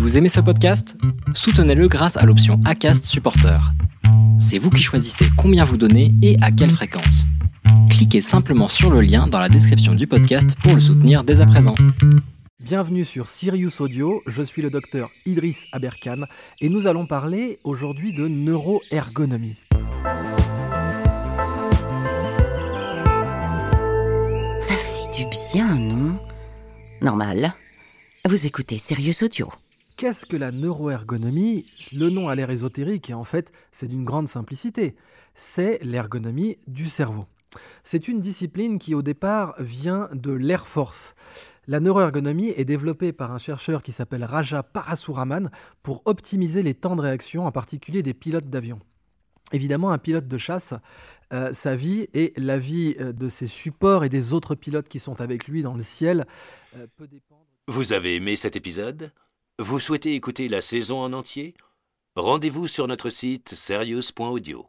Vous aimez ce podcast? Soutenez-le grâce à l'option ACAST Supporter. C'est vous qui choisissez combien vous donnez et à quelle fréquence. Cliquez simplement sur le lien dans la description du podcast pour le soutenir dès à présent. Bienvenue sur Sirius Audio, je suis le docteur Idriss Aberkan et nous allons parler aujourd'hui de neuroergonomie. Ça fait du bien, non? Normal. Vous écoutez Sirius Audio. Qu'est-ce que la neuroergonomie? Le nom a l'air ésotérique et en fait c'est d'une grande simplicité. C'est l'ergonomie du cerveau. C'est une discipline qui au départ vient de l'Air Force. La neuroergonomie est développée par un chercheur qui s'appelle Raja Parasuraman pour optimiser les temps de réaction, en particulier des pilotes d'avion. Évidemment, un pilote de chasse, euh, sa vie et la vie euh, de ses supports et des autres pilotes qui sont avec lui dans le ciel euh, peut dépendre. Vous avez aimé cet épisode? Vous souhaitez écouter la saison en entier? Rendez-vous sur notre site serious.audio.